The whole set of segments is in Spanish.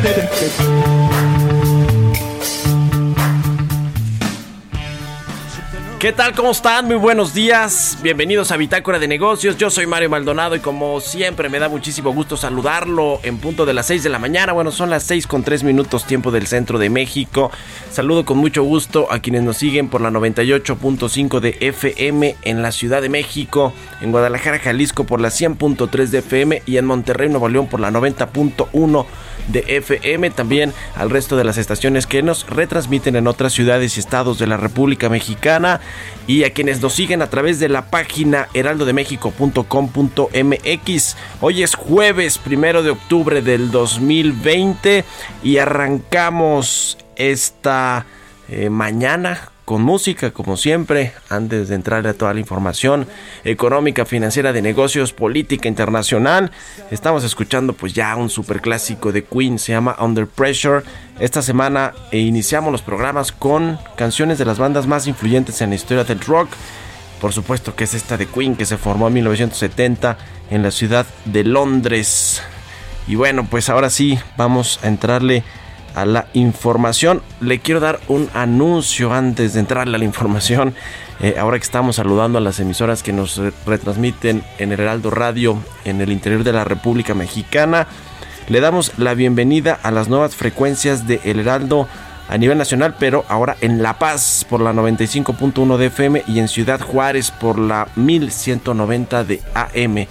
Yeah. ¿Qué tal? ¿Cómo están? Muy buenos días. Bienvenidos a Bitácora de Negocios. Yo soy Mario Maldonado y como siempre me da muchísimo gusto saludarlo en punto de las 6 de la mañana. Bueno, son las 6 con 3 minutos tiempo del centro de México. Saludo con mucho gusto a quienes nos siguen por la 98.5 de FM en la Ciudad de México, en Guadalajara, Jalisco por la 100.3 de FM y en Monterrey, Nuevo León por la 90.1 de FM. También al resto de las estaciones que nos retransmiten en otras ciudades y estados de la República Mexicana y a quienes nos siguen a través de la página heraldodemexico.com.mx. Hoy es jueves primero de octubre del 2020 y arrancamos esta eh, mañana con música, como siempre, antes de entrarle a toda la información económica, financiera, de negocios, política internacional. Estamos escuchando pues ya un super clásico de Queen, se llama Under Pressure. Esta semana eh, iniciamos los programas con canciones de las bandas más influyentes en la historia del rock. Por supuesto que es esta de Queen que se formó en 1970 en la ciudad de Londres. Y bueno, pues ahora sí, vamos a entrarle a la información. Le quiero dar un anuncio antes de entrarle a la información. Eh, ahora que estamos saludando a las emisoras que nos retransmiten en el Heraldo Radio en el interior de la República Mexicana, le damos la bienvenida a las nuevas frecuencias de El Heraldo a nivel nacional, pero ahora en La Paz por la 95.1 de FM y en Ciudad Juárez por la 1190 de AM.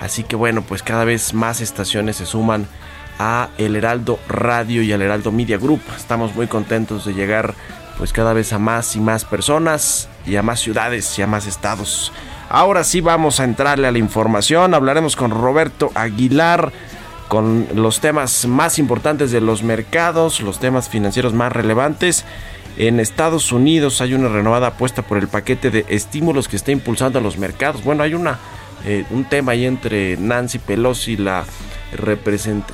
Así que bueno, pues cada vez más estaciones se suman a El Heraldo Radio y al Heraldo Media Group. Estamos muy contentos de llegar pues cada vez a más y más personas y a más ciudades y a más estados. Ahora sí vamos a entrarle a la información. Hablaremos con Roberto Aguilar con los temas más importantes de los mercados, los temas financieros más relevantes. En Estados Unidos hay una renovada apuesta por el paquete de estímulos que está impulsando a los mercados. Bueno, hay una, eh, un tema ahí entre Nancy Pelosi, la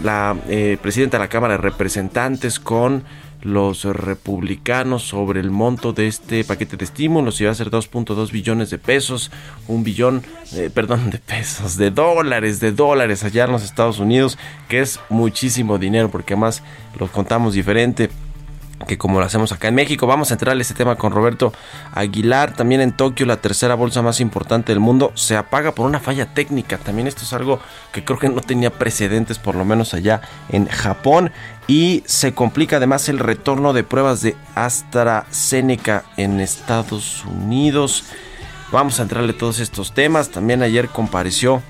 la eh, presidenta de la Cámara de Representantes con los republicanos sobre el monto de este paquete de estímulos. Iba a ser 2.2 billones de pesos, un billón, eh, perdón, de pesos, de dólares, de dólares allá en los Estados Unidos, que es muchísimo dinero porque además los contamos diferente que como lo hacemos acá en México. Vamos a entrar a este tema con Roberto Aguilar. También en Tokio, la tercera bolsa más importante del mundo, se apaga por una falla técnica. También esto es algo que creo que no tenía precedentes, por lo menos allá en Japón. Y se complica además el retorno de pruebas de AstraZeneca en Estados Unidos. Vamos a entrarle todos estos temas. También ayer compareció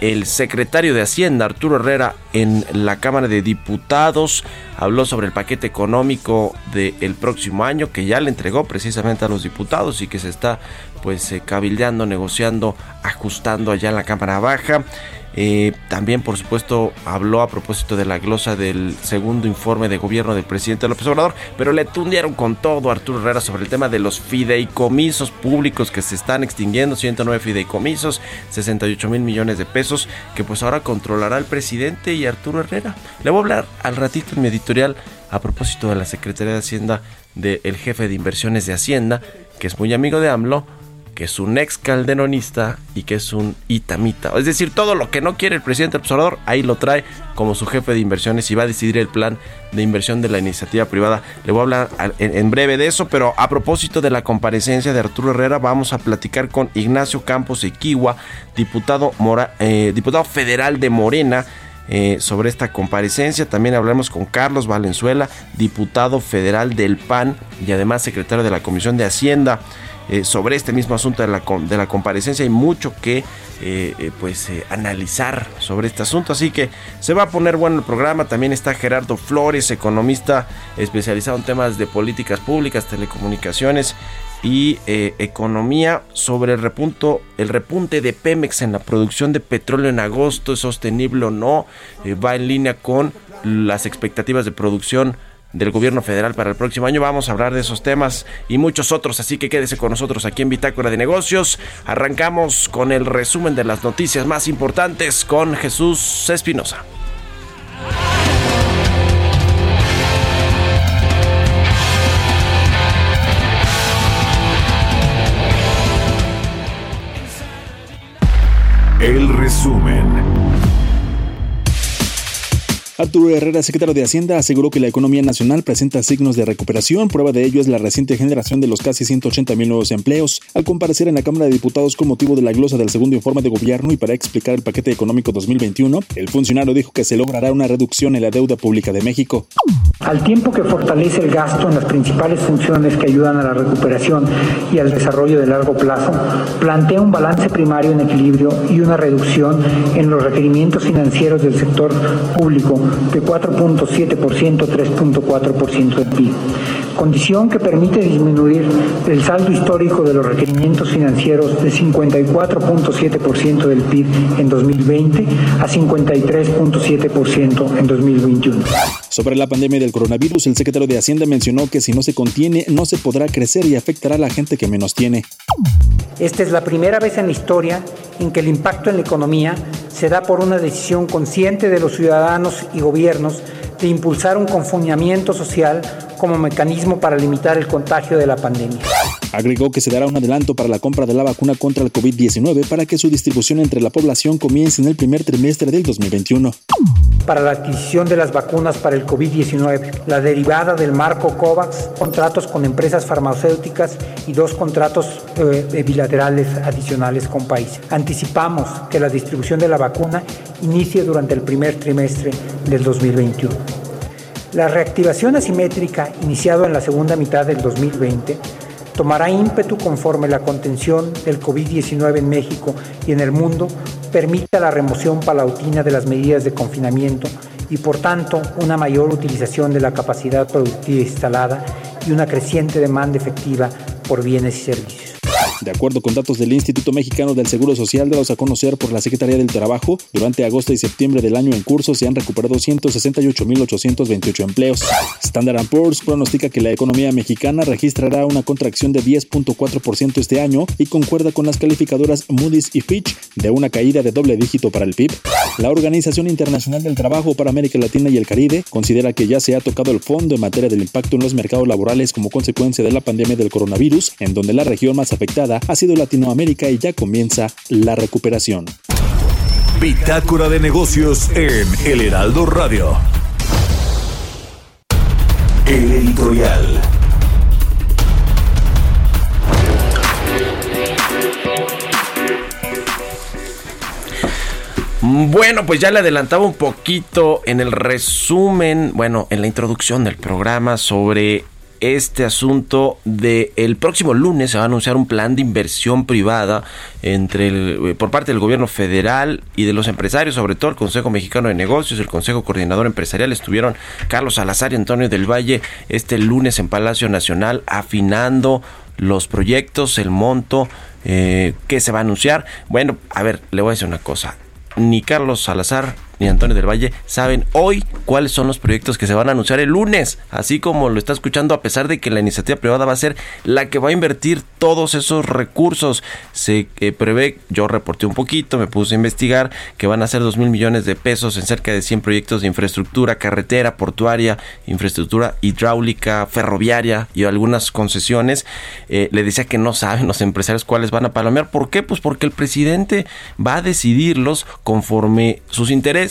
el secretario de Hacienda, Arturo Herrera, en la Cámara de Diputados, habló sobre el paquete económico del próximo año que ya le entregó precisamente a los diputados y que se está pues eh, cabildeando, negociando, ajustando allá en la Cámara Baja. Eh, también, por supuesto, habló a propósito de la glosa del segundo informe de gobierno del presidente López Obrador, pero le tundieron con todo a Arturo Herrera sobre el tema de los fideicomisos públicos que se están extinguiendo, 109 fideicomisos, 68 mil millones de pesos, que pues ahora controlará el presidente y Arturo Herrera. Le voy a hablar al ratito en mi editorial a propósito de la Secretaría de Hacienda del jefe de inversiones de Hacienda, que es muy amigo de AMLO que es un ex calderonista y que es un itamita. Es decir, todo lo que no quiere el presidente observador, ahí lo trae como su jefe de inversiones y va a decidir el plan de inversión de la iniciativa privada. Le voy a hablar en breve de eso, pero a propósito de la comparecencia de Arturo Herrera, vamos a platicar con Ignacio Campos Equiwa, diputado, eh, diputado federal de Morena. Eh, sobre esta comparecencia. También hablamos con Carlos Valenzuela, diputado federal del PAN y además secretario de la Comisión de Hacienda. Eh, sobre este mismo asunto de la, de la comparecencia. Hay mucho que eh, eh, pues analizar sobre este asunto, así que se va a poner bueno el programa. También está Gerardo Flores, economista especializado en temas de políticas públicas, telecomunicaciones y economía sobre el repunto, el repunte de Pemex en la producción de petróleo en agosto, es sostenible o no, va en línea con las expectativas de producción del gobierno federal para el próximo año. Vamos a hablar de esos temas y muchos otros, así que quédese con nosotros aquí en Bitácora de Negocios. Arrancamos con el resumen de las noticias más importantes con Jesús Espinosa. El resumen. Arturo Herrera, secretario de Hacienda, aseguró que la economía nacional presenta signos de recuperación. Prueba de ello es la reciente generación de los casi 180 mil nuevos empleos. Al comparecer en la Cámara de Diputados con motivo de la glosa del segundo informe de gobierno y para explicar el paquete económico 2021, el funcionario dijo que se logrará una reducción en la deuda pública de México. Al tiempo que fortalece el gasto en las principales funciones que ayudan a la recuperación y al desarrollo de largo plazo, plantea un balance primario en equilibrio y una reducción en los requerimientos financieros del sector público de 4.7% a 3.4% del PIB, condición que permite disminuir el saldo histórico de los requerimientos financieros de 54.7% del PIB en 2020 a 53.7% en 2021. Sobre la pandemia del coronavirus, el secretario de Hacienda mencionó que si no se contiene, no se podrá crecer y afectará a la gente que menos tiene. Esta es la primera vez en la historia en que el impacto en la economía se da por una decisión consciente de los ciudadanos y gobiernos de impulsar un confinamiento social como mecanismo para limitar el contagio de la pandemia. Agregó que se dará un adelanto para la compra de la vacuna contra el COVID-19 para que su distribución entre la población comience en el primer trimestre del 2021. Para la adquisición de las vacunas para el COVID-19, la derivada del marco COVAX, contratos con empresas farmacéuticas y dos contratos eh, bilaterales adicionales con países. Anticipamos que la distribución de la vacuna inicie durante el primer trimestre del 2021. La reactivación asimétrica iniciada en la segunda mitad del 2020 tomará ímpetu conforme la contención del COVID-19 en México y en el mundo permita la remoción palautina de las medidas de confinamiento y por tanto una mayor utilización de la capacidad productiva instalada y una creciente demanda efectiva por bienes y servicios. De acuerdo con datos del Instituto Mexicano del Seguro Social dados a conocer por la Secretaría del Trabajo, durante agosto y septiembre del año en curso se han recuperado 168.828 empleos. Standard Poor's pronostica que la economía mexicana registrará una contracción de 10.4% este año y concuerda con las calificadoras Moody's y Fitch de una caída de doble dígito para el PIB. La Organización Internacional del Trabajo para América Latina y el Caribe considera que ya se ha tocado el fondo en materia del impacto en los mercados laborales como consecuencia de la pandemia del coronavirus, en donde la región más afectada ha sido Latinoamérica y ya comienza la recuperación. Bitácora de negocios en El Heraldo Radio. El editorial. Bueno, pues ya le adelantaba un poquito en el resumen, bueno, en la introducción del programa sobre este asunto de el próximo lunes se va a anunciar un plan de inversión privada entre eh, por parte del gobierno federal y de los empresarios, sobre todo el Consejo Mexicano de Negocios, el Consejo Coordinador Empresarial, estuvieron Carlos Salazar y Antonio del Valle este lunes en Palacio Nacional afinando los proyectos, el monto eh, que se va a anunciar. Bueno, a ver, le voy a decir una cosa. Ni Carlos Salazar ni Antonio del Valle saben hoy cuáles son los proyectos que se van a anunciar el lunes, así como lo está escuchando a pesar de que la iniciativa privada va a ser la que va a invertir todos esos recursos. Se eh, prevé, yo reporté un poquito, me puse a investigar que van a ser 2 mil millones de pesos en cerca de 100 proyectos de infraestructura, carretera, portuaria, infraestructura hidráulica, ferroviaria y algunas concesiones. Eh, le decía que no saben los empresarios cuáles van a palomear. ¿Por qué? Pues porque el presidente va a decidirlos conforme sus intereses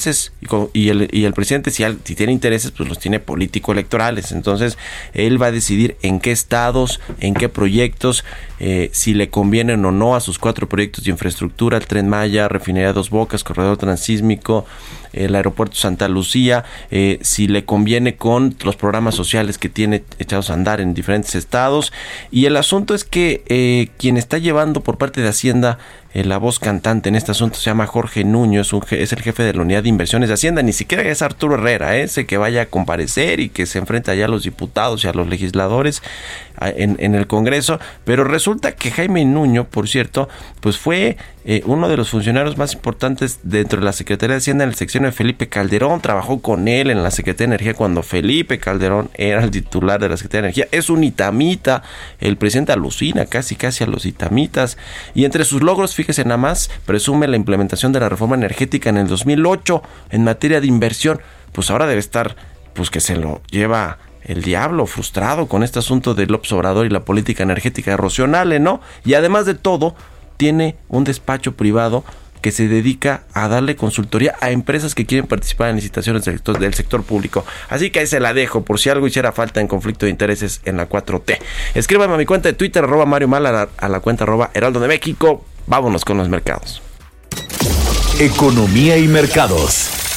y, el, y el, presidente si, si, tiene intereses pues los tiene político electorales entonces él va a decidir en qué estados en qué proyectos eh, si le convienen o no a sus cuatro proyectos de infraestructura el tren Maya refinería Dos Bocas corredor transísmico el aeropuerto Santa Lucía, eh, si le conviene con los programas sociales que tiene echados a andar en diferentes estados. Y el asunto es que eh, quien está llevando por parte de Hacienda eh, la voz cantante en este asunto se llama Jorge Nuño, es, es el jefe de la unidad de inversiones de Hacienda, ni siquiera es Arturo Herrera, ese que vaya a comparecer y que se enfrenta ya a los diputados y a los legisladores en, el Congreso, pero resulta que Jaime Nuño, por cierto, pues fue eh, uno de los funcionarios más importantes dentro de la Secretaría de Hacienda en el sección de Felipe Calderón, trabajó con él en la Secretaría de Energía cuando Felipe Calderón era el titular de la Secretaría de Energía, es un itamita, el presidente alucina casi casi a los itamitas, y entre sus logros, fíjese nada más, presume la implementación de la reforma energética en el 2008 en materia de inversión, pues ahora debe estar, pues que se lo lleva el diablo frustrado con este asunto del Obrador y la política energética de ¿no? Y además de todo, tiene un despacho privado que se dedica a darle consultoría a empresas que quieren participar en licitaciones del sector, del sector público. Así que ahí se la dejo por si algo hiciera falta en conflicto de intereses en la 4T. Escríbame a mi cuenta de Twitter, arroba Mario Mal, a la, a la cuenta arroba Heraldo de México. Vámonos con los mercados. Economía y mercados.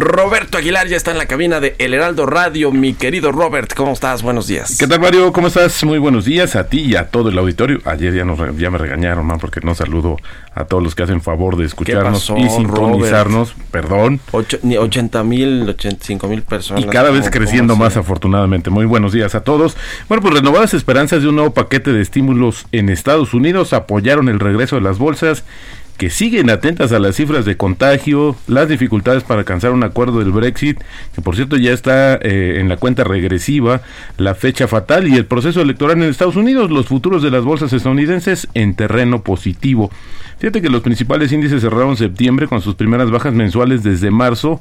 Roberto Aguilar ya está en la cabina de El Heraldo Radio. Mi querido Robert, ¿cómo estás? Buenos días. ¿Qué tal, Mario? ¿Cómo estás? Muy buenos días a ti y a todo el auditorio. Ayer ya, nos, ya me regañaron, man, porque no saludo a todos los que hacen favor de escucharnos y sintonizarnos. Perdón. 80 mil, 85 mil personas. Y cada vez creciendo más, afortunadamente. Muy buenos días a todos. Bueno, pues renovadas esperanzas de un nuevo paquete de estímulos en Estados Unidos apoyaron el regreso de las bolsas que siguen atentas a las cifras de contagio, las dificultades para alcanzar un acuerdo del Brexit, que por cierto ya está eh, en la cuenta regresiva, la fecha fatal y el proceso electoral en Estados Unidos, los futuros de las bolsas estadounidenses en terreno positivo. Fíjate que los principales índices cerraron septiembre con sus primeras bajas mensuales desde marzo,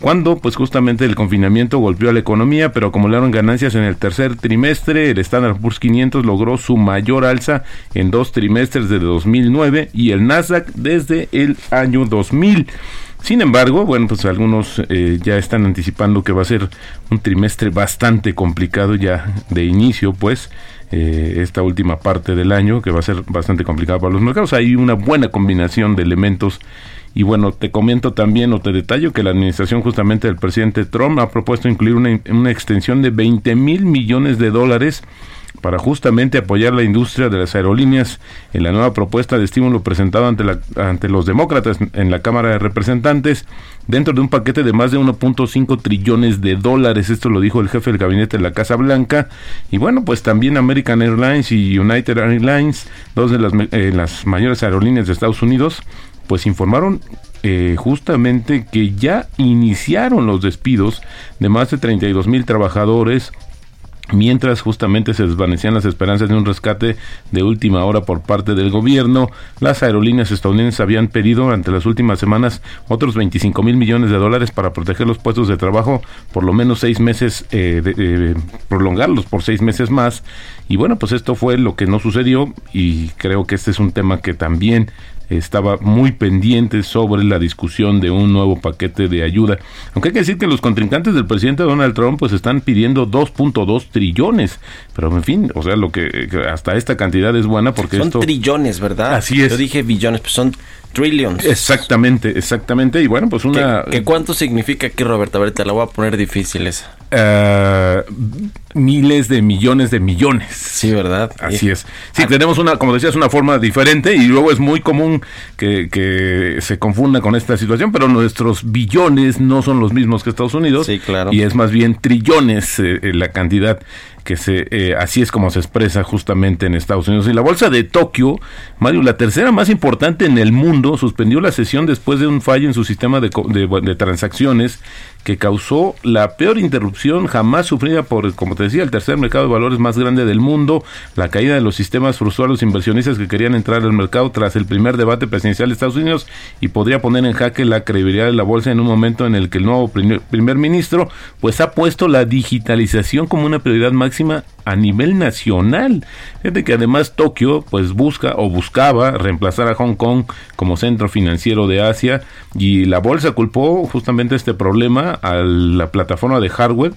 cuando pues justamente el confinamiento golpeó a la economía, pero acumularon ganancias en el tercer trimestre. El Standard Poor's 500 logró su mayor alza en dos trimestres de 2009 y el Nasdaq desde el año 2000. Sin embargo, bueno, pues algunos eh, ya están anticipando que va a ser un trimestre bastante complicado ya de inicio, pues. Eh, esta última parte del año, que va a ser bastante complicada para los mercados. Hay una buena combinación de elementos. Y bueno, te comento también o te detallo que la administración justamente del presidente Trump ha propuesto incluir una, una extensión de 20 mil millones de dólares para justamente apoyar la industria de las aerolíneas en la nueva propuesta de estímulo presentado ante, la, ante los demócratas en la Cámara de Representantes dentro de un paquete de más de 1.5 trillones de dólares. Esto lo dijo el jefe del gabinete de la Casa Blanca. Y bueno, pues también American Airlines y United Airlines, dos de las, eh, las mayores aerolíneas de Estados Unidos, pues informaron eh, justamente que ya iniciaron los despidos de más de 32 mil trabajadores Mientras justamente se desvanecían las esperanzas de un rescate de última hora por parte del gobierno, las aerolíneas estadounidenses habían pedido durante las últimas semanas otros 25 mil millones de dólares para proteger los puestos de trabajo por lo menos seis meses, eh, de, prolongarlos por seis meses más. Y bueno, pues esto fue lo que no sucedió y creo que este es un tema que también estaba muy pendiente sobre la discusión de un nuevo paquete de ayuda. Aunque hay que decir que los contrincantes del presidente Donald Trump pues están pidiendo 2.2 trillones, pero en fin, o sea, lo que hasta esta cantidad es buena porque son trillones, ¿verdad? Así es. Yo dije billones, pues son trillions. Exactamente, exactamente. Y bueno, pues una... ¿Qué, cuánto significa aquí, Roberta? A ver, te la voy a poner difícil esa. Uh, miles de millones de millones. Sí, ¿verdad? Así es. Sí, tenemos una, como decías, una forma diferente y luego es muy común que, que se confunda con esta situación, pero nuestros billones no son los mismos que Estados Unidos. Sí, claro. Y es más bien trillones eh, eh, la cantidad que se eh, así es como se expresa justamente en Estados Unidos. Y la bolsa de Tokio, Mario, la tercera más importante en el mundo, suspendió la sesión después de un fallo en su sistema de, de, de transacciones que causó la peor interrupción jamás sufrida por, como te decía, el tercer mercado de valores más grande del mundo. La caída de los sistemas frustró inversionistas que querían entrar al mercado tras el primer debate presidencial de Estados Unidos y podría poner en jaque la credibilidad de la bolsa en un momento en el que el nuevo primer, primer ministro pues ha puesto la digitalización como una prioridad máxima a nivel nacional. Fíjate que además Tokio pues busca o buscaba reemplazar a Hong Kong como centro financiero de Asia y la bolsa culpó justamente este problema a la plataforma de hardware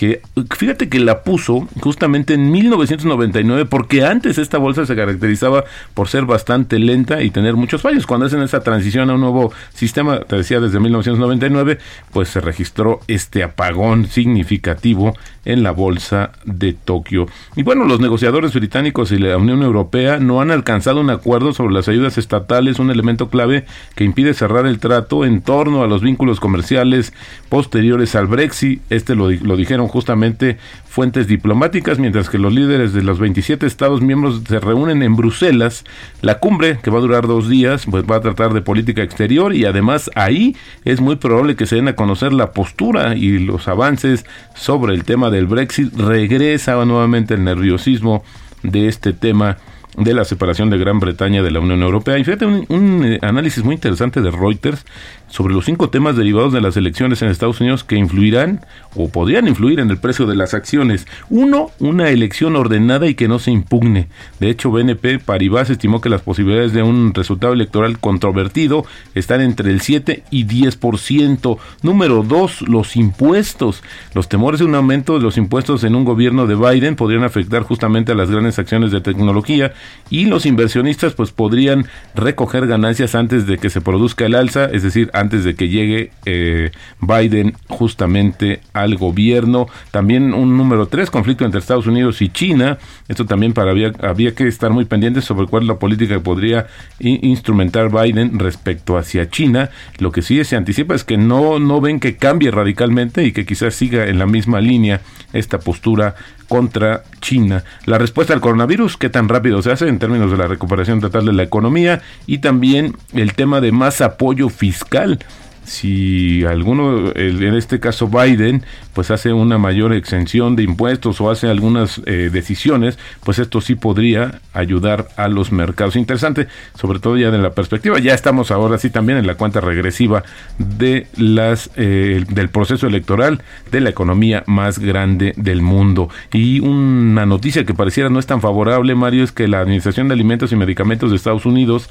que fíjate que la puso justamente en 1999 porque antes esta bolsa se caracterizaba por ser bastante lenta y tener muchos fallos. Cuando hacen esa transición a un nuevo sistema, te decía desde 1999, pues se registró este apagón significativo en la bolsa de Tokio. Y bueno, los negociadores británicos y la Unión Europea no han alcanzado un acuerdo sobre las ayudas estatales, un elemento clave que impide cerrar el trato en torno a los vínculos comerciales posteriores al Brexit. Este lo, lo dijeron justamente fuentes diplomáticas, mientras que los líderes de los 27 Estados miembros se reúnen en Bruselas. La cumbre, que va a durar dos días, pues va a tratar de política exterior y además ahí es muy probable que se den a conocer la postura y los avances sobre el tema del Brexit. Regresa nuevamente el nerviosismo de este tema de la separación de Gran Bretaña de la Unión Europea. Y fíjate, un, un eh, análisis muy interesante de Reuters sobre los cinco temas derivados de las elecciones en Estados Unidos que influirán o podrían influir en el precio de las acciones. Uno, una elección ordenada y que no se impugne. De hecho, BNP Paribas estimó que las posibilidades de un resultado electoral controvertido están entre el 7 y 10%. Número dos, los impuestos. Los temores de un aumento de los impuestos en un gobierno de Biden podrían afectar justamente a las grandes acciones de tecnología y los inversionistas pues podrían recoger ganancias antes de que se produzca el alza, es decir, antes de que llegue eh, Biden justamente al gobierno. También un número tres, conflicto entre Estados Unidos y China. Esto también para había, que estar muy pendientes sobre cuál es la política que podría instrumentar Biden respecto hacia China. Lo que sí se anticipa es que no, no ven que cambie radicalmente y que quizás siga en la misma línea esta postura contra China. La respuesta al coronavirus, qué tan rápido se hace en términos de la recuperación total de la economía y también el tema de más apoyo fiscal si alguno, en este caso Biden, pues hace una mayor exención de impuestos o hace algunas eh, decisiones, pues esto sí podría ayudar a los mercados. Interesante, sobre todo ya de la perspectiva. Ya estamos ahora sí también en la cuenta regresiva de las eh, del proceso electoral de la economía más grande del mundo. Y una noticia que pareciera no es tan favorable, Mario, es que la Administración de Alimentos y Medicamentos de Estados Unidos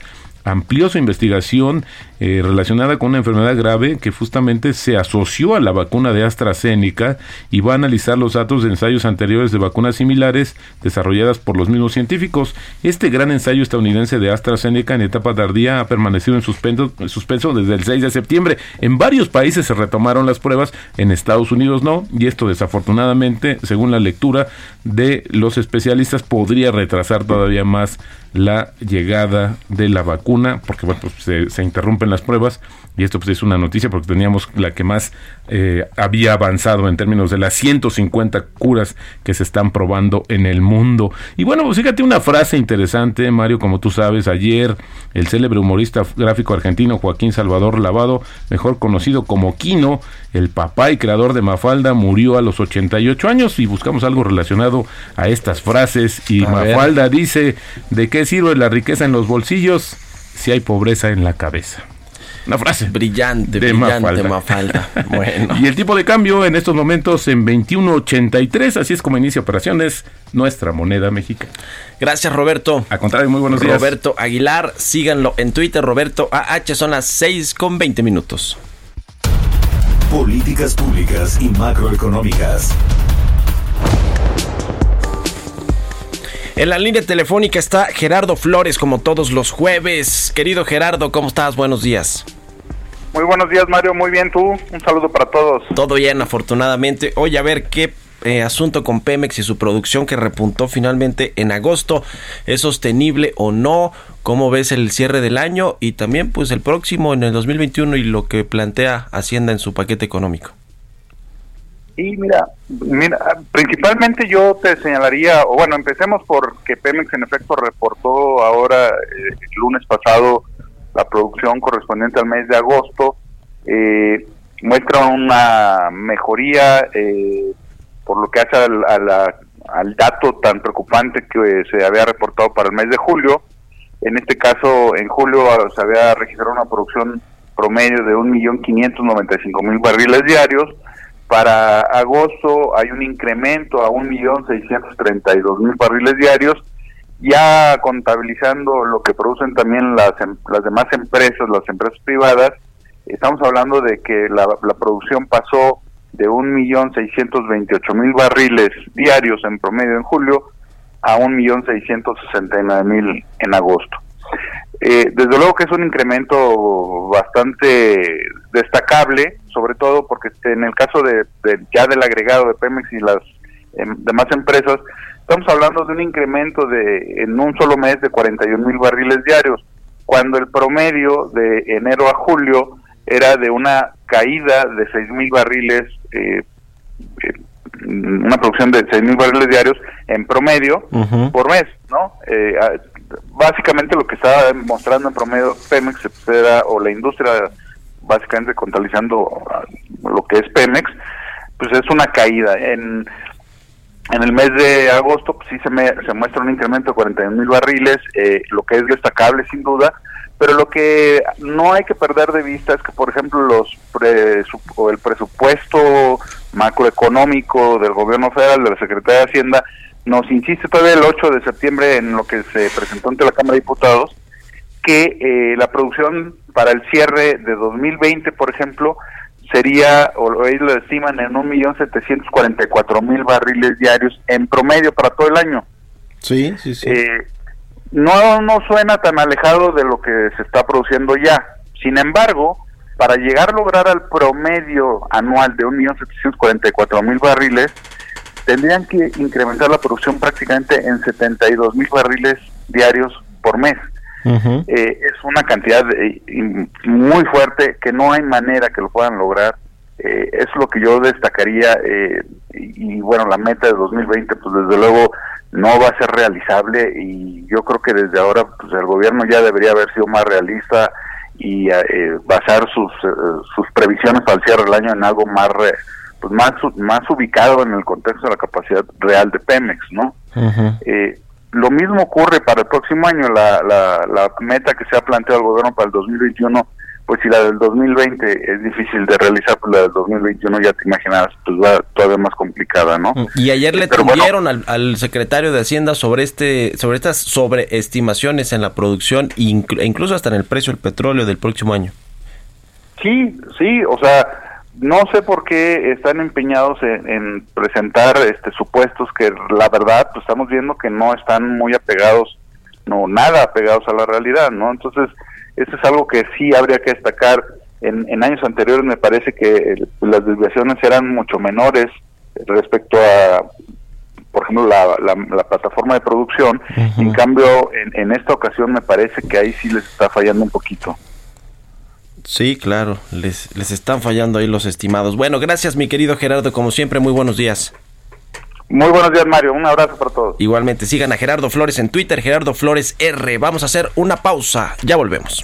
amplió su investigación eh, relacionada con una enfermedad grave que justamente se asoció a la vacuna de AstraZeneca y va a analizar los datos de ensayos anteriores de vacunas similares desarrolladas por los mismos científicos. Este gran ensayo estadounidense de AstraZeneca en etapa tardía ha permanecido en suspenso, en suspenso desde el 6 de septiembre. En varios países se retomaron las pruebas, en Estados Unidos no, y esto desafortunadamente, según la lectura de los especialistas, podría retrasar todavía más la llegada de la vacuna, porque bueno, pues se, se, interrumpen las pruebas y esto pues es una noticia porque teníamos la que más eh, había avanzado en términos de las 150 curas que se están probando en el mundo. Y bueno, pues fíjate una frase interesante, Mario, como tú sabes, ayer el célebre humorista gráfico argentino Joaquín Salvador Lavado, mejor conocido como Quino, el papá y creador de Mafalda, murió a los 88 años y buscamos algo relacionado a estas frases y a Mafalda ver. dice de qué sirve la riqueza en los bolsillos si hay pobreza en la cabeza. Una frase. Brillante, de brillante Mafalda. bueno. Y el tipo de cambio en estos momentos en 21.83, así es como inicia operaciones nuestra moneda mexicana. Gracias, Roberto. A contrario, muy buenos días. Roberto Aguilar, síganlo en Twitter, Roberto AH, son las 6 con 20 minutos. Políticas públicas y macroeconómicas. En la línea telefónica está Gerardo Flores, como todos los jueves. Querido Gerardo, ¿cómo estás? Buenos días. Muy buenos días, Mario. Muy bien, tú. Un saludo para todos. Todo bien, afortunadamente. Oye, a ver, ¿qué eh, asunto con Pemex y su producción que repuntó finalmente en agosto. ¿Es sostenible o no? ¿Cómo ves el cierre del año y también pues el próximo en el 2021 y lo que plantea Hacienda en su paquete económico? Sí, mira, mira, principalmente yo te señalaría, o bueno, empecemos por que Pemex en efecto reportó ahora eh, el lunes pasado la producción correspondiente al mes de agosto. Eh, muestra una mejoría eh, por lo que hace al, al dato tan preocupante que se había reportado para el mes de julio. En este caso, en julio se había registrado una producción promedio de 1.595.000 barriles diarios. Para agosto hay un incremento a 1.632.000 barriles diarios, ya contabilizando lo que producen también las, em, las demás empresas, las empresas privadas, estamos hablando de que la, la producción pasó de 1.628.000 barriles diarios en promedio en julio a 1.669.000 en agosto. Eh, desde luego que es un incremento bastante destacable, sobre todo porque en el caso de, ya del agregado de Pemex y las em, demás empresas, estamos hablando de un incremento de en un solo mes de 41 mil barriles diarios, cuando el promedio de enero a julio era de una caída de 6 mil barriles, eh, eh, una producción de 6 mil barriles diarios en promedio por mes, ¿no? Eh, básicamente lo que estaba mostrando en promedio Pemex era, o la industria básicamente contabilizando lo que es Pemex, pues es una caída. En, en el mes de agosto pues sí se, me, se muestra un incremento de 41 mil barriles, lo que es destacable sin duda, pero lo que no hay que perder de vista es que, por ejemplo, los el presupuesto macroeconómico del gobierno federal, de la Secretaría de Hacienda, nos insiste todavía el 8 de septiembre en lo que se presentó ante la Cámara de Diputados, que eh, la producción para el cierre de 2020, por ejemplo, sería, o ellos lo estiman en 1.744.000 barriles diarios en promedio para todo el año. Sí, sí, sí. Eh, no, no suena tan alejado de lo que se está produciendo ya. Sin embargo, para llegar a lograr al promedio anual de 1.744.000 barriles, tendrían que incrementar la producción prácticamente en 72.000 barriles diarios por mes. Eh, es una cantidad muy fuerte que no hay manera que lo puedan lograr. Eh, es lo que yo destacaría eh, y, y, bueno, la meta de 2020, pues desde luego no va a ser realizable y yo creo que desde ahora pues el gobierno ya debería haber sido más realista y eh, basar sus eh, sus previsiones para el cierre del año en algo más pues más más ubicado en el contexto de la capacidad real de Pemex, ¿no? eh, lo mismo ocurre para el próximo año, la, la, la meta que se ha planteado el gobierno para el 2021 pues si la del 2020 es difícil de realizar, pues la del 2021 ya te imaginas, pues va todavía más complicada, ¿no? Y ayer le tuvieron al, secretario de Hacienda sobre este sobre estas sobreestimaciones en la producción e incluso hasta en el precio del petróleo del próximo año. Sí, sí, o sea, no sé por qué están empeñados en, presentar este supuestos que la verdad pues estamos viendo que no están muy apegados, no nada apegados a la realidad, ¿no? Entonces, eso es algo que sí habría que destacar. En, años anteriores me parece que las desviaciones eran mucho menores respecto a, por ejemplo, la, la, plataforma de producción. En cambio, en, esta ocasión me parece que ahí sí les está fallando un poquito. Sí, claro, les, les están fallando ahí los estimados. Bueno, gracias mi querido Gerardo, como siempre, muy buenos días. Muy buenos días, Mario. Un abrazo para todos. Igualmente, sigan a Gerardo Flores en Twitter, Gerardo Flores R. Vamos a hacer una pausa. Ya volvemos.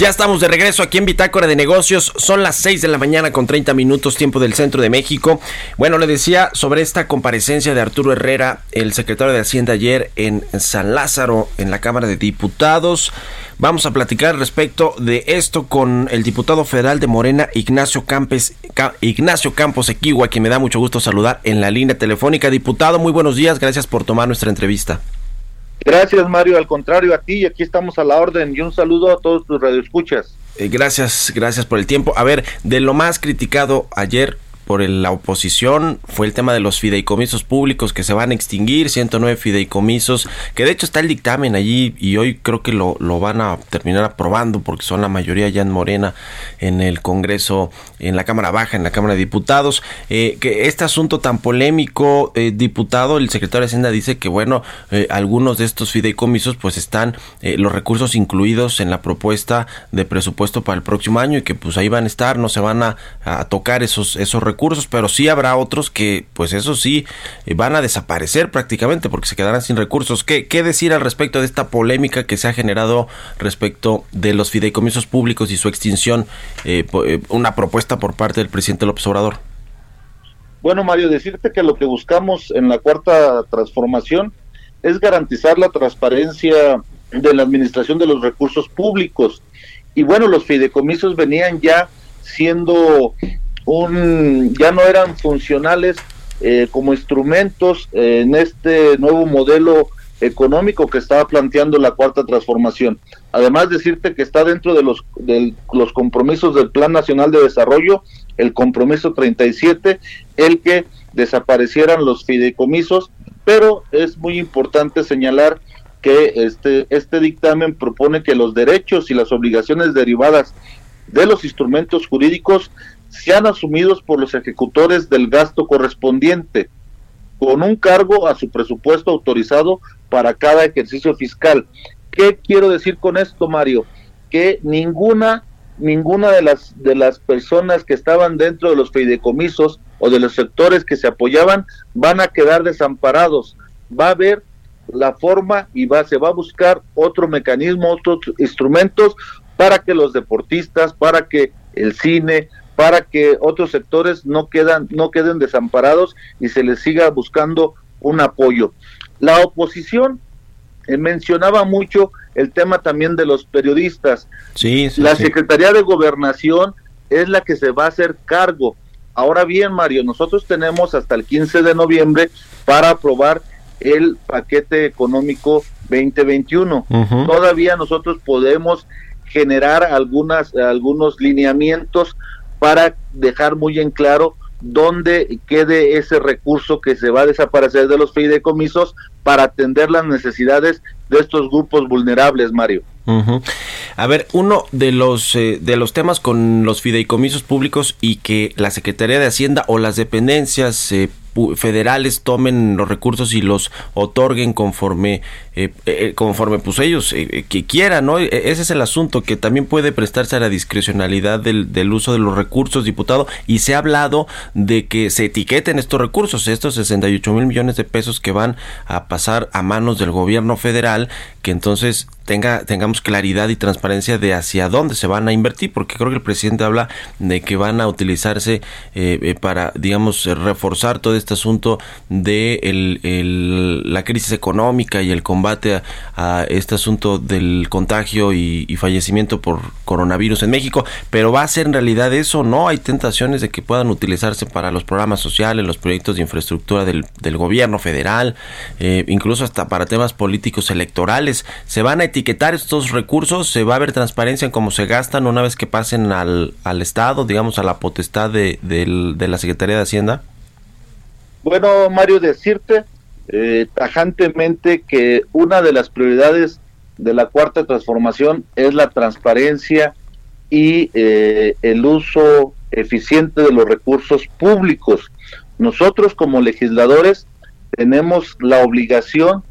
Ya estamos de regreso aquí en Bitácora de Negocios. Son las 6 de la mañana con 30 minutos tiempo del centro de México. Bueno, le decía sobre esta comparecencia de Arturo Herrera, el secretario de Hacienda ayer en San Lázaro, en la Cámara de Diputados. Vamos a platicar respecto de esto con el diputado federal de Morena, Ignacio, Campes, Ignacio Campos Equigua, quien me da mucho gusto saludar en la línea telefónica. Diputado, muy buenos días, gracias por tomar nuestra entrevista. Gracias, Mario. Al contrario, a ti, aquí estamos a la orden. Y un saludo a todos tus radioescuchas. Eh, gracias, gracias por el tiempo. A ver, de lo más criticado ayer por la oposición fue el tema de los fideicomisos públicos que se van a extinguir, 109 fideicomisos, que de hecho está el dictamen allí y hoy creo que lo, lo van a terminar aprobando porque son la mayoría ya en Morena en el Congreso, en la Cámara Baja, en la Cámara de Diputados. Eh, que este asunto tan polémico, eh, diputado, el secretario de Hacienda dice que bueno, eh, algunos de estos fideicomisos pues están los recursos incluidos en la propuesta de presupuesto para el próximo año y que pues ahí van a estar, no se van a, a tocar esos, esos recursos pero sí habrá otros que, pues eso sí, eh, van a desaparecer prácticamente porque se quedarán sin recursos. ¿Qué, qué decir al respecto de esta polémica que se ha generado respecto de los fideicomisos públicos y su extinción? Eh, eh, una propuesta por parte del presidente López Obrador. Bueno, Mario, decirte que lo que buscamos en la cuarta transformación es garantizar la transparencia de la administración de los recursos públicos. Y bueno, los fideicomisos venían ya siendo un, ya no eran funcionales eh, como instrumentos en este nuevo modelo económico que estaba planteando la cuarta transformación. Además decirte que está dentro de los, de los compromisos del Plan Nacional de Desarrollo, el compromiso 37, el que desaparecieran los fideicomisos, pero es muy importante señalar que este, este dictamen propone que los derechos y las obligaciones derivadas de los instrumentos jurídicos sean asumidos por los ejecutores del gasto correspondiente, con un cargo a su presupuesto autorizado para cada ejercicio fiscal. ¿Qué quiero decir con esto, Mario? Que ninguna ninguna de las de las personas que estaban dentro de los fideicomisos o de los sectores que se apoyaban van a quedar desamparados. Va a haber la forma y va se va a buscar otro mecanismo, otros instrumentos para que los deportistas, para que el cine, para que otros sectores no quedan no queden desamparados y se les siga buscando un apoyo. La oposición eh, mencionaba mucho el tema también de los periodistas. Sí, la Secretaría de Gobernación es la que se va a hacer cargo. Ahora bien, Mario, nosotros tenemos hasta el 15 de noviembre para aprobar el paquete económico 2021. Todavía nosotros podemos generar algunas algunos lineamientos para dejar muy en claro dónde quede ese recurso que se va a desaparecer de los fideicomisos para atender las necesidades de estos grupos vulnerables, Mario. A ver, uno de los eh, de los temas con los fideicomisos públicos y que la Secretaría de Hacienda o las dependencias eh, federales tomen los recursos y los otorguen conforme eh, eh, conforme pues ellos eh, que quieran no e, ese es el asunto que también puede prestarse a la discrecionalidad del, del, uso de los recursos diputado y se ha hablado de que se etiqueten estos recursos estos 68 mil millones de pesos que van a pasar a manos del gobierno federal que entonces tenga, tengamos claridad y transparencia de hacia dónde se van a invertir, porque creo que el presidente habla de que van a utilizarse eh, eh para, digamos, reforzar todo este asunto de el, la crisis económica y el combate a, este asunto del contagio y, fallecimiento por coronavirus en México, pero va a ser en realidad eso, ¿no? Hay tentaciones de que puedan utilizarse para los programas sociales, los proyectos de infraestructura del, del gobierno federal, eh, incluso hasta para temas políticos electorales. Se van a etiquetar estos recursos, se va a ver transparencia en cómo se gastan una vez que pasen al, al Estado, digamos, a la potestad de, de, la Secretaría de Hacienda? Bueno, Mario, decirte eh, tajantemente que una de las prioridades de la cuarta transformación es la transparencia y eh, el uso eficiente de los recursos públicos. Nosotros como legisladores tenemos la obligación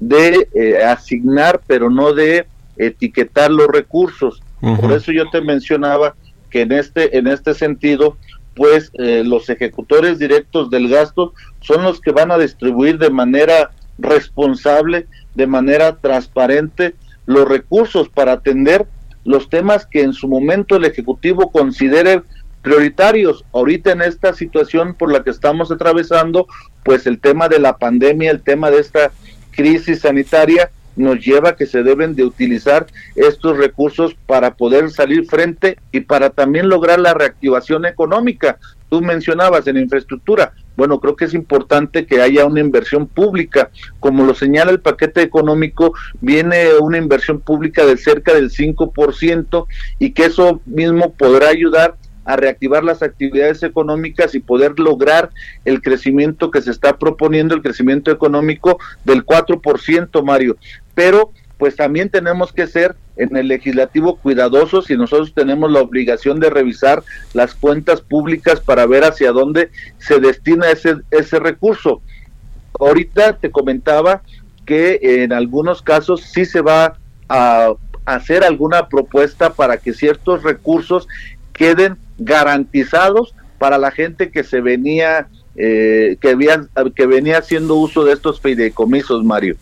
de eh, asignar, pero no de etiquetar los recursos. Por eso yo te mencionaba que en este, en este sentido, pues eh, los ejecutores directos del gasto son los que van a distribuir de manera responsable, de manera transparente, los recursos para atender los temas que en su momento el Ejecutivo considere prioritarios. Ahorita en esta situación por la que estamos atravesando, pues el tema de la pandemia, el tema de esta crisis sanitaria, nos lleva a que se deben de utilizar estos recursos para poder salir frente y para también lograr la reactivación económica. Tú mencionabas en infraestructura. Bueno, creo que es importante que haya una inversión pública. Como lo señala el paquete económico, viene una inversión pública de cerca del 5% y que eso mismo podrá ayudar a reactivar las actividades económicas y poder lograr el crecimiento que se está proponiendo, el crecimiento económico del 4%, Mario. Pero pues también tenemos que ser en el legislativo cuidadosos y nosotros tenemos la obligación de revisar las cuentas públicas para ver hacia dónde se destina ese, ese recurso. Ahorita te comentaba que en algunos casos sí se va a hacer alguna propuesta para que ciertos recursos queden garantizados para la gente que se venía eh, que, que venía haciendo uso de estos fideicomisos, Mario.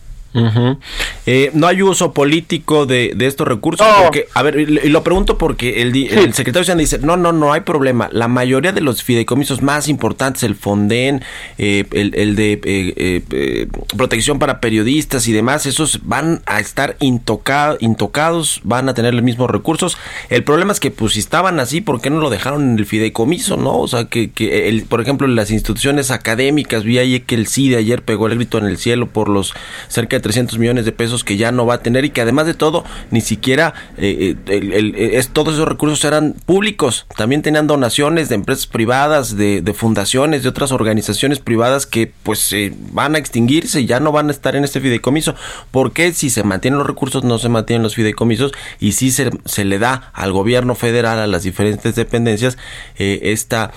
Eh, no hay uso político de, estos recursos. Porque, a ver, y lo pregunto porque el, el secretario se dice, no, no, no hay problema. La mayoría de los fideicomisos más importantes, el Fonden, eh, el, de eh, protección para periodistas y demás, esos van a estar intocados, van a tener los mismos recursos. El problema es que, pues, si estaban así, ¿por qué no lo dejaron en el fideicomiso, no? O sea, que, que el, por ejemplo, las instituciones académicas, vi ahí que el CIDE ayer pegó el grito en el cielo por los cerca de 300 millones de pesos que ya no va a tener y que además de todo ni siquiera eh, eh, es, todos esos recursos eran públicos, también tenían donaciones de empresas privadas, de, fundaciones, de otras organizaciones privadas que pues van a extinguirse y ya no van a estar en este fideicomiso. porque si se mantienen los recursos no se mantienen los fideicomisos y si se, se le da al gobierno federal, a las diferentes dependencias, eh, esta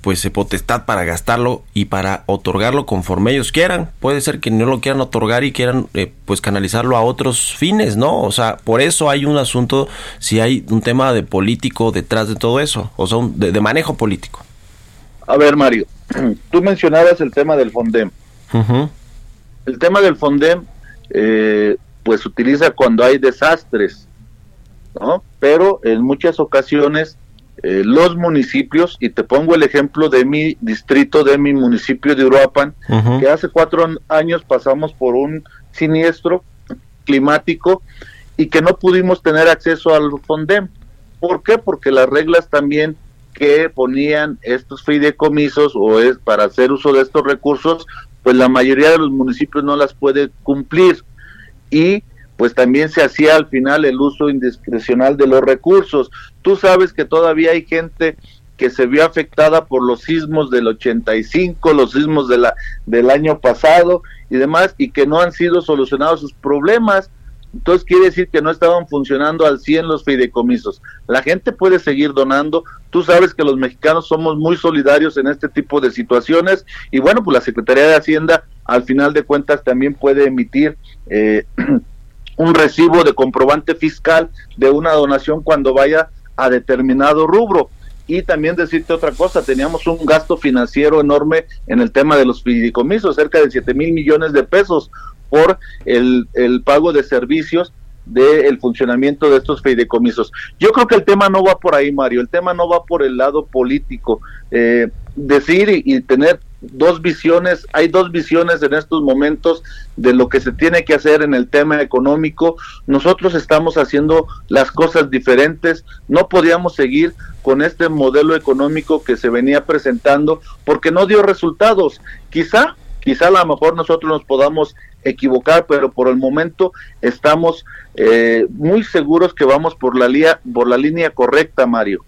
pues potestad para gastarlo y para otorgarlo conforme ellos quieran? Puede ser que no lo quieran otorgar y quieran eh, pues canalizarlo a otros fines, ¿no? O sea, por eso hay un asunto, si hay un tema de político detrás de todo eso, o sea, de, manejo político. A ver, Mario, tú mencionabas el tema del Fondem. El tema del Fondem, eh, pues se utiliza cuando hay desastres, ¿no? Pero en muchas ocasiones eh, los municipios, y te pongo el ejemplo de mi distrito, de mi municipio de Uruapan, que hace cuatro años pasamos por un siniestro climático y que no pudimos tener acceso al FONDEM. ¿Por qué? Porque las reglas también que ponían estos fideicomisos o es para hacer uso de estos recursos, pues la mayoría de los municipios no las puede cumplir y pues también se hacía al final el uso indiscrecional de los recursos. Tú sabes que todavía hay gente que se vio afectada por los sismos del 85, los sismos de la, del año pasado y demás, y que no han sido solucionados sus problemas. Entonces quiere decir que no estaban funcionando al 100 los fideicomisos. La gente puede seguir donando. Tú sabes que los mexicanos somos muy solidarios en este tipo de situaciones y bueno, pues la Secretaría de Hacienda al final de cuentas también puede emitir eh, un recibo de comprobante fiscal de una donación cuando vaya a determinado rubro. Y también decirte otra cosa, teníamos un gasto financiero enorme en el tema de los fideicomisos, cerca de 7 mil millones de pesos por el, el pago de servicios del funcionamiento de estos fideicomisos. Yo creo que el tema no va por ahí, Mario, el tema no va por el lado político. Eh, decir y, tener dos visiones, hay dos visiones en estos momentos de lo que se tiene que hacer en el tema económico. Nosotros estamos haciendo las cosas diferentes, no podíamos seguir con este modelo económico que se venía presentando porque no dio resultados. Quizá, quizá a lo mejor nosotros nos podamos equivocar, pero por el momento estamos eh, muy seguros que vamos por la, línea, por la línea correcta, Mario.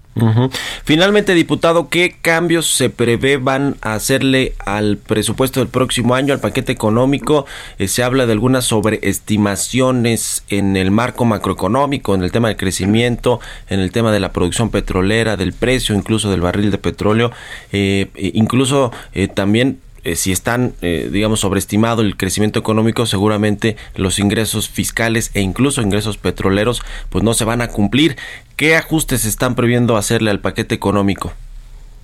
Finalmente, diputado, ¿qué cambios se prevé van a hacerle al presupuesto del próximo año, al paquete económico? Eh, se habla de algunas sobreestimaciones en el marco macroeconómico, en el tema del crecimiento, en el tema de la producción petrolera, del precio incluso del barril de petróleo, eh, e incluso eh, también eh, si están, eh, digamos, sobreestimado el crecimiento económico, seguramente los ingresos fiscales e incluso ingresos petroleros, pues no se van a cumplir. ¿Qué ajustes están previendo hacerle al paquete económico?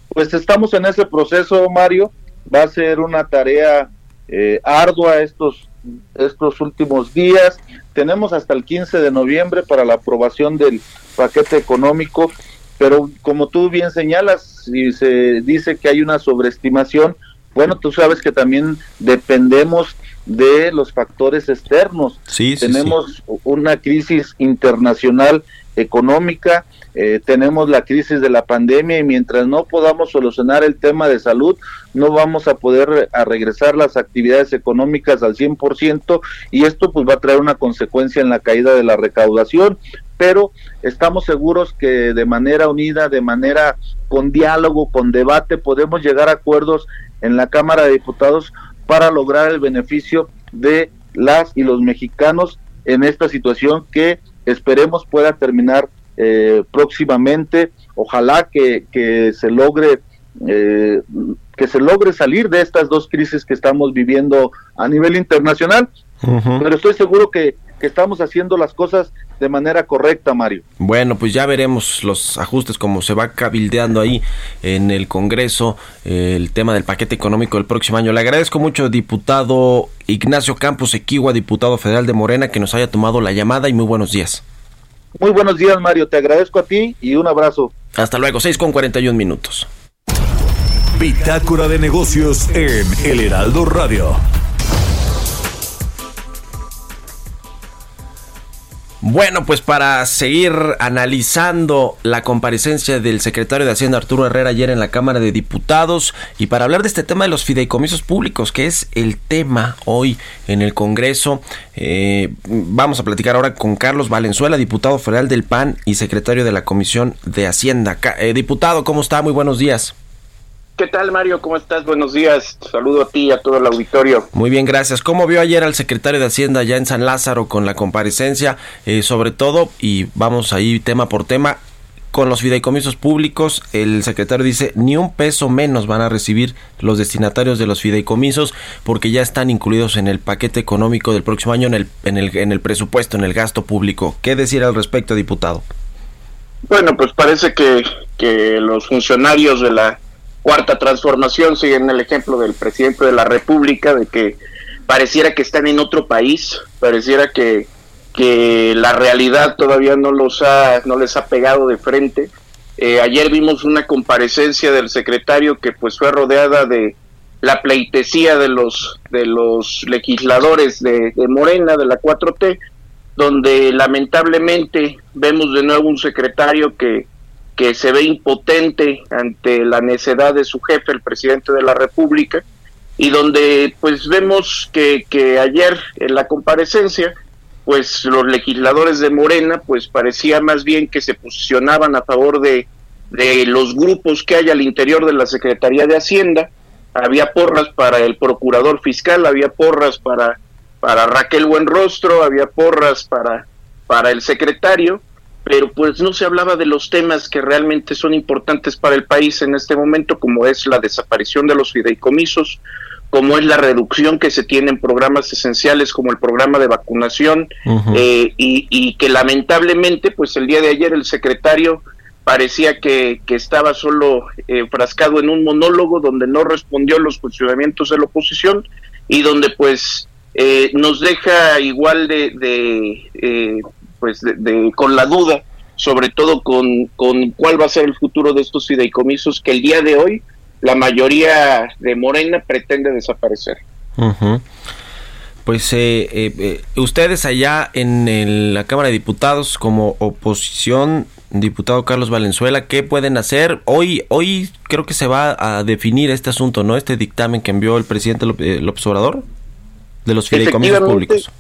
Pues estamos en ese proceso, Mario. Va a ser una tarea eh, ardua estos estos últimos días. Tenemos hasta el 15 de noviembre para la aprobación del paquete económico, pero como tú bien señalas, si se dice que hay una sobreestimación, bueno, tú sabes que también dependemos de los factores externos. Sí, Tenemos una crisis internacional económica, eh, tenemos la crisis de la pandemia y mientras no podamos solucionar el tema de salud, no vamos a poder a regresar las actividades económicas al 100% y esto pues va a traer una consecuencia en la caída de la recaudación, pero estamos seguros que de manera unida, de manera con diálogo, con debate, podemos llegar a acuerdos en la Cámara de Diputados para lograr el beneficio de las y los mexicanos en esta situación que esperemos pueda terminar eh, próximamente. Ojalá que, que se logre eh, que se logre salir de estas dos crisis que estamos viviendo a nivel internacional. Pero estoy seguro que, que estamos haciendo las cosas de manera correcta, Mario. Bueno, pues ya veremos los ajustes como se va cabildeando ahí en el Congreso eh, el tema del paquete económico del próximo año. Le agradezco mucho, diputado Ignacio Campos Equigua, diputado federal de Morena, que nos haya tomado la llamada y muy buenos días. Muy buenos días, Mario. Te agradezco a ti y un abrazo. Hasta luego, 6 con 41 minutos. Bitácora de negocios en El Heraldo Radio. Bueno, pues para seguir analizando la comparecencia del secretario de Hacienda Arturo Herrera ayer en la Cámara de Diputados y para hablar de este tema de los fideicomisos públicos, que es el tema hoy en el Congreso, eh, vamos a platicar ahora con Carlos Valenzuela, diputado federal del PAN y secretario de la Comisión de Hacienda. Eh, diputado, ¿cómo está? Muy buenos días. ¿Qué tal, Mario? ¿Cómo estás? Buenos días. Saludo a ti y a todo el auditorio. Muy bien, gracias. ¿Cómo vio ayer al secretario de Hacienda ya en San Lázaro con la comparecencia? Eh, sobre todo, y vamos ahí tema por tema, con los fideicomisos públicos, el secretario dice ni un peso menos van a recibir los destinatarios de los fideicomisos porque ya están incluidos en el paquete económico del próximo año en el, en el, en el presupuesto, en el gasto público. ¿Qué decir al respecto, diputado? Bueno, pues parece que, que los funcionarios de la cuarta transformación siguen el ejemplo del presidente de la República, de que pareciera que están en otro país, pareciera que, que la realidad todavía no, los ha, no les ha pegado de frente. Eh, ayer vimos una comparecencia del secretario que pues fue rodeada de la pleitesía de los, de los legisladores de, de Morena, de la 4T, donde lamentablemente vemos de nuevo un secretario que que se ve impotente ante la necedad de su jefe, el presidente de la República, y donde pues vemos que, ayer en la comparecencia, pues los legisladores de Morena, pues parecía más bien que se posicionaban a favor de, de los grupos que hay al interior de la Secretaría de Hacienda, había porras para el procurador fiscal, había porras para, para Raquel Buenrostro, había porras para, para el secretario, pero pues no se hablaba de los temas que realmente son importantes para el país en este momento, como es la desaparición de los fideicomisos, como es la reducción que se tiene en programas esenciales como el programa de vacunación, eh, y, que lamentablemente, pues el día de ayer el secretario parecía que, que estaba solo eh, frascado en un monólogo donde no respondió a los cuestionamientos de la oposición y donde pues eh, nos deja igual de, de pues de, con la duda, sobre todo con, con cuál va a ser el futuro de estos fideicomisos que el día de hoy la mayoría de Morena pretende desaparecer. Pues eh, eh, eh, ustedes allá en la Cámara de Diputados como oposición, diputado Carlos Valenzuela, ¿qué pueden hacer? Hoy, hoy creo que se va a definir este asunto, ¿no? Este dictamen que envió el presidente López Obrador de los fideicomisos públicos.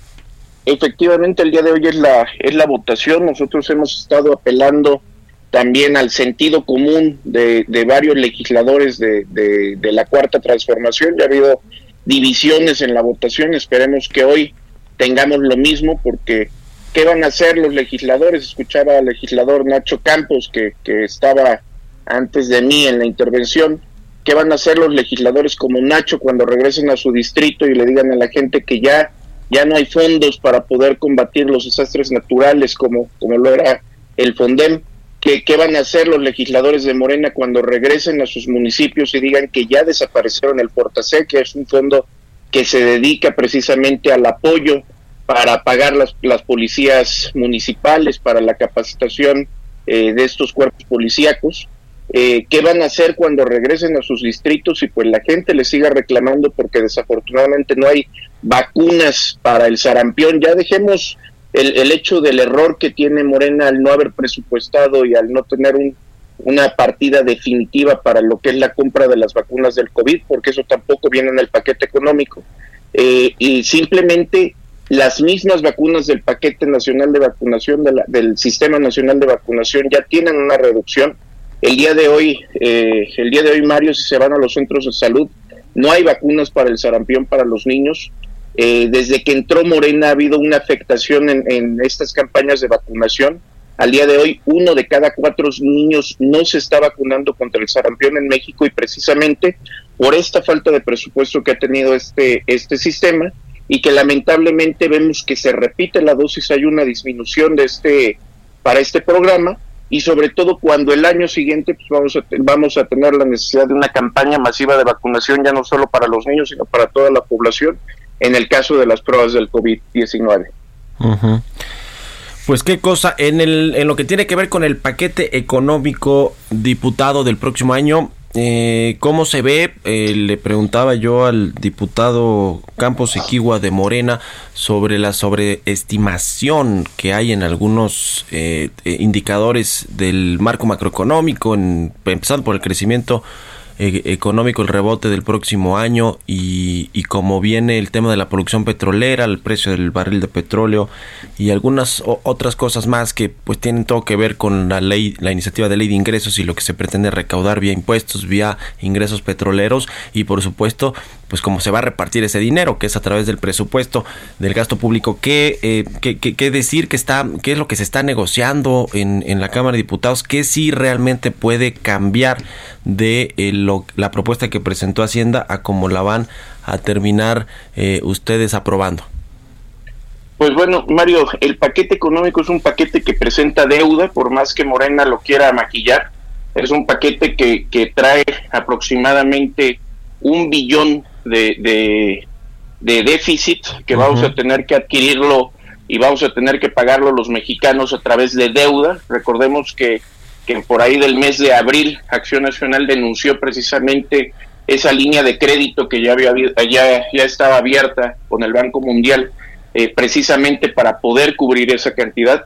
Efectivamente, el día de hoy es la, es la votación. Nosotros hemos estado apelando también al sentido común de, de varios legisladores de, de, la cuarta transformación. Ya ha habido divisiones en la votación. Esperemos que hoy tengamos lo mismo porque ¿qué van a hacer los legisladores? Escuchaba al legislador Nacho Campos que, que estaba antes de mí en la intervención. ¿Qué van a hacer los legisladores como Nacho cuando regresen a su distrito y le digan a la gente que ya ya no hay fondos para poder combatir los desastres naturales como, como lo era el FONDEM. ¿Qué, ¿Qué van a hacer los legisladores de Morena cuando regresen a sus municipios y digan que ya desaparecieron el Portasec, que es un fondo que se dedica precisamente al apoyo para pagar las, las policías municipales, para la capacitación eh, de estos cuerpos policíacos. Eh, ¿Qué van a hacer cuando regresen a sus distritos y pues la gente les siga reclamando porque desafortunadamente no hay vacunas para el sarampión? Ya dejemos el, el hecho del error que tiene Morena al no haber presupuestado y al no tener un, una partida definitiva para lo que es la compra de las vacunas del COVID, porque eso tampoco viene en el paquete económico. Eh, y simplemente las mismas vacunas del paquete nacional de vacunación del sistema nacional de vacunación ya tienen una reducción. El día de hoy, eh, el día de hoy, Mario, si se van a los centros de salud, no hay vacunas para el sarampión para los niños. Eh, desde que entró Morena ha habido una afectación en, en estas campañas de vacunación. Al día de hoy, uno de cada cuatro niños no se está vacunando contra el sarampión en México y precisamente por esta falta de presupuesto que ha tenido este, este sistema, y que lamentablemente vemos que se repite la dosis, hay una disminución de este para este programa y sobre todo cuando el año siguiente pues vamos a vamos a tener la necesidad de una campaña masiva de vacunación ya no solo para los niños sino para toda la población en el caso de las pruebas del COVID-19. Pues qué cosa, en, el, en lo que tiene que ver con el paquete económico diputado del próximo año, eh, ¿Cómo se ve? Eh, le preguntaba yo al diputado Campos Equigua de Morena sobre la sobreestimación que hay en algunos eh, indicadores del marco macroeconómico, en, empezando por el crecimiento e-, económico, el rebote del próximo año y, y como viene el tema de la producción petrolera, el precio del barril de petróleo y algunas otras cosas más que pues tienen todo que ver con la ley, la iniciativa de ley de ingresos y lo que se pretende recaudar vía impuestos, vía ingresos petroleros y por supuesto pues cómo se va a repartir ese dinero que es a través del presupuesto del gasto público. ¿Qué, eh, qué, qué, decir que está, qué es lo que se está negociando en, en la Cámara de Diputados? ¿Qué sí realmente puede cambiar de eh, lo, la propuesta que presentó Hacienda a cómo la van a terminar eh, ustedes aprobando? Pues bueno, Mario, el paquete económico es un paquete que presenta deuda, por más que Morena lo quiera maquillar. Es un paquete que, que trae aproximadamente un billón de, de, déficit que vamos a tener que adquirirlo y vamos a tener que pagarlo los mexicanos a través de deuda. Recordemos que, que por ahí del mes de abril Acción Nacional denunció precisamente esa línea de crédito que ya, había, ya, ya estaba abierta con el Banco Mundial eh, precisamente para poder cubrir esa cantidad.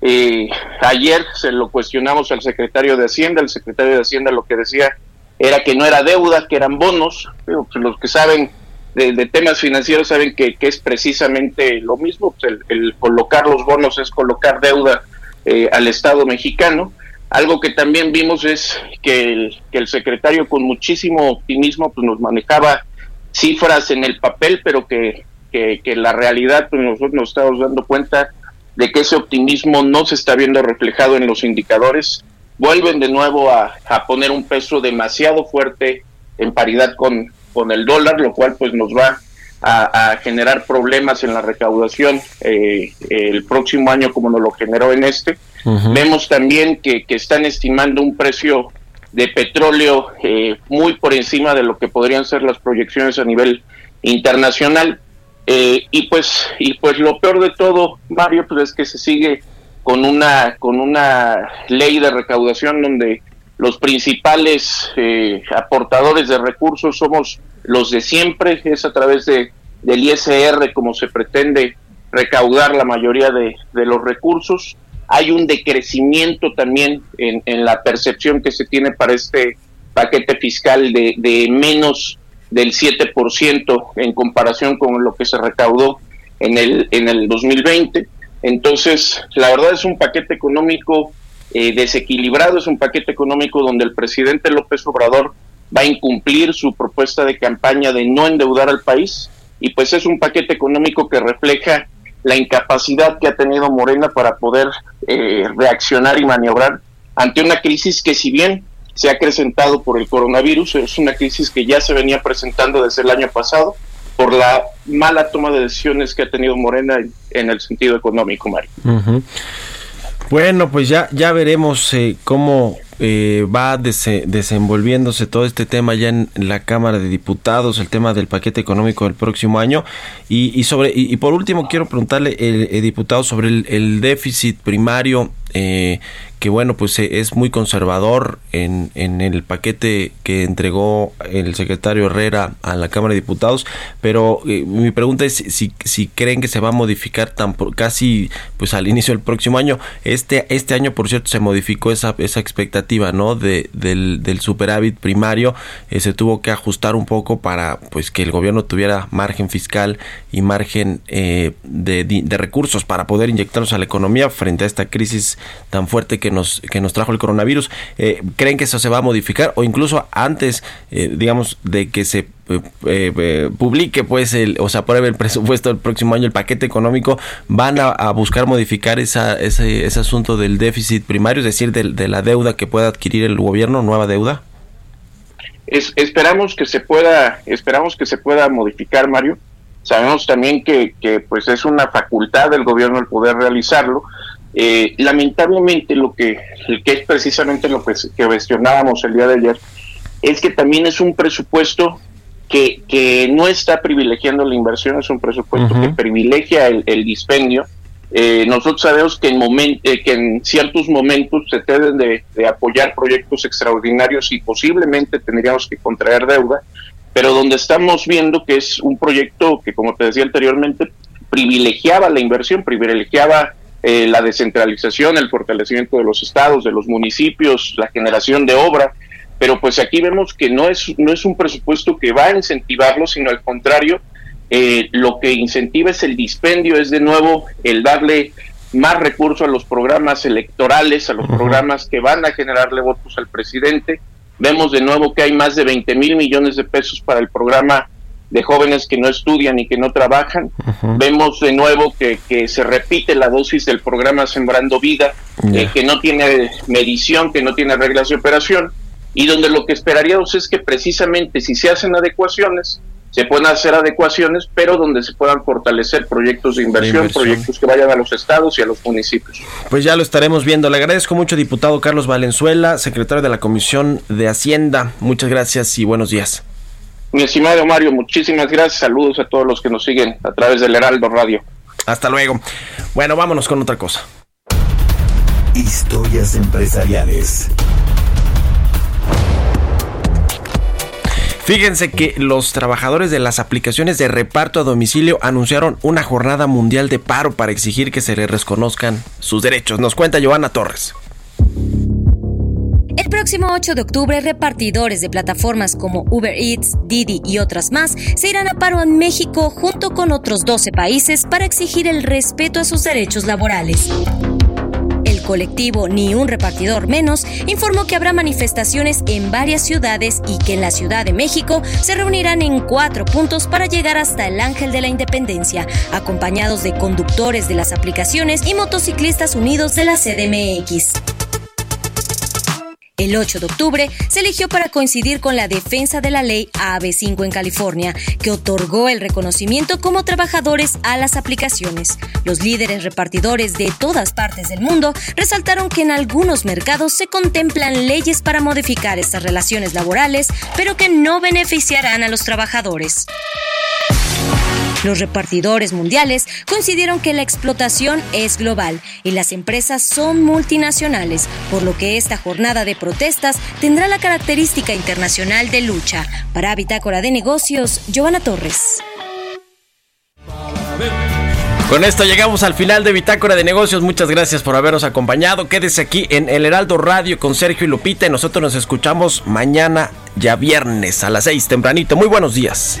Eh, ayer se lo cuestionamos al secretario de Hacienda, el secretario de Hacienda lo que decía era que no era deuda, que eran bonos. Pues, los que saben de, temas financieros saben que, es precisamente lo mismo. Pues, el, colocar los bonos es colocar deuda eh, al Estado mexicano. Algo que también vimos es que el, que el secretario con muchísimo optimismo pues, nos manejaba cifras en el papel, pero que que, la realidad, pues nosotros nos estamos dando cuenta de que ese optimismo no se está viendo reflejado en los indicadores. Vuelven de nuevo a, poner un peso demasiado fuerte en paridad con, con el dólar, lo cual pues nos va a, generar problemas en la recaudación eh, el próximo año como nos lo generó en este. Vemos también que, que, están estimando un precio de petróleo eh, muy por encima de lo que podrían ser las proyecciones a nivel internacional. Eh, y pues y pues lo peor de todo, Mario, pues es que se sigue con una con una ley de recaudación donde los principales eh, aportadores de recursos somos los de siempre, es a través de del ISR como se pretende recaudar la mayoría de, los recursos. Hay un decrecimiento también en, en, la percepción que se tiene para este paquete fiscal de, de menos del 7% en comparación con lo que se recaudó en el, en el 2020. Entonces, la verdad es un paquete económico eh, desequilibrado, es un paquete económico donde el presidente López Obrador va a incumplir su propuesta de campaña de no endeudar al país y pues es un paquete económico que refleja la incapacidad que ha tenido Morena para poder eh, reaccionar y maniobrar ante una crisis que si bien se ha acrecentado por el coronavirus. Es una crisis que ya se venía presentando desde el año pasado por la mala toma de decisiones que ha tenido Morena en, el sentido económico, Mario. Bueno, pues ya, ya veremos eh, cómo, eh, va desenvolviéndose todo este tema ya en la Cámara de Diputados, el tema del paquete económico del próximo año. Y, sobre y, por último quiero preguntarle, el, diputado, sobre el, el déficit primario eh, que bueno, pues eh, es muy conservador en, en, el paquete que entregó el secretario Herrera a la Cámara de Diputados, pero eh, mi pregunta es si, si creen que se va a modificar tan casi pues al inicio del próximo año. Este, este año, por cierto, se modificó esa, esa expectativa, ¿no? De, del, del superávit primario, eh, se tuvo que ajustar un poco para pues que el gobierno tuviera margen fiscal y margen de, de recursos para poder inyectarlos a la economía frente a esta crisis tan fuerte que nos, que nos trajo el coronavirus. Eh, ¿Creen que eso se va a modificar o incluso antes, eh, digamos, de que se eh, publique, pues, el, o se apruebe el presupuesto del próximo año, el paquete económico, van a, buscar modificar esa, ese, ese, asunto del déficit primario, es decir, de, la deuda que pueda adquirir el gobierno, nueva deuda? esperamos que se pueda, esperamos que se pueda modificar, Mario. Sabemos también que, que pues es una facultad del gobierno el poder realizarlo, eh, lamentablemente lo que, que es precisamente lo que, que cuestionábamos el día de ayer, es que también es un presupuesto que, que no está privilegiando la inversión, es un presupuesto que privilegia el, dispendio. Eh, nosotros sabemos que en, moment, eh, que en ciertos momentos se deben de, apoyar proyectos extraordinarios y posiblemente tendríamos que contraer deuda, pero donde estamos viendo que es un proyecto que, como te decía anteriormente, privilegiaba la inversión, privilegiaba eh, la descentralización, el fortalecimiento de los estados, de los municipios, la generación de obra, pero pues aquí vemos que no es, no es un presupuesto que va a incentivarlo, sino al contrario, eh, lo que incentiva es el dispendio, es de nuevo el darle más recursos a los programas electorales, a los programas que van a generarle votos al presidente. Vemos de nuevo que hay más de 20 mil millones de pesos para el programa de jóvenes que no estudian y que no trabajan. Vemos de nuevo que, que, se repite la dosis del programa Sembrando Vida, eh, que no tiene medición, que no tiene reglas de operación, y donde lo que esperaríamos es que precisamente si se hacen adecuaciones, se puedan hacer adecuaciones, pero donde se puedan fortalecer proyectos de inversión, proyectos que vayan a los estados y a los municipios. Pues ya lo estaremos viendo. Le agradezco mucho, diputado Carlos Valenzuela, secretario de la Comisión de Hacienda. Muchas gracias y buenos días. Mi estimado Mario, muchísimas gracias. Saludos a todos los que nos siguen a través del Heraldo Radio. Hasta luego. Bueno, vámonos con otra cosa. Historias empresariales. Fíjense que los trabajadores de las aplicaciones de reparto a domicilio anunciaron una jornada mundial de paro para exigir que se les reconozcan sus derechos. Nos cuenta Joana Torres. El próximo 8 de octubre, repartidores de plataformas como Uber Eats, Didi y otras más se irán a paro en México junto con otros 12 países para exigir el respeto a sus derechos laborales. El colectivo Ni un repartidor menos informó que habrá manifestaciones en varias ciudades y que en la Ciudad de México se reunirán en cuatro puntos para llegar hasta el Ángel de la Independencia, acompañados de conductores de las aplicaciones y motociclistas unidos de la CDMX. El 8 de octubre se eligió para coincidir con la defensa de la ley AB5 en California, que otorgó el reconocimiento como trabajadores a las aplicaciones. Los líderes repartidores de todas partes del mundo resaltaron que en algunos mercados se contemplan leyes para modificar estas relaciones laborales, pero que no beneficiarán a los trabajadores. Los repartidores mundiales coincidieron que la explotación es global y las empresas son multinacionales, por lo que esta jornada de protestas tendrá la característica internacional de lucha. Para Bitácora de Negocios, Giovanna Torres. Con esto llegamos al final de Bitácora de Negocios. Muchas gracias por habernos acompañado. Quédese aquí en El Heraldo Radio con Sergio y Lupita y nosotros nos escuchamos mañana ya viernes a las 6 tempranito. Muy buenos días.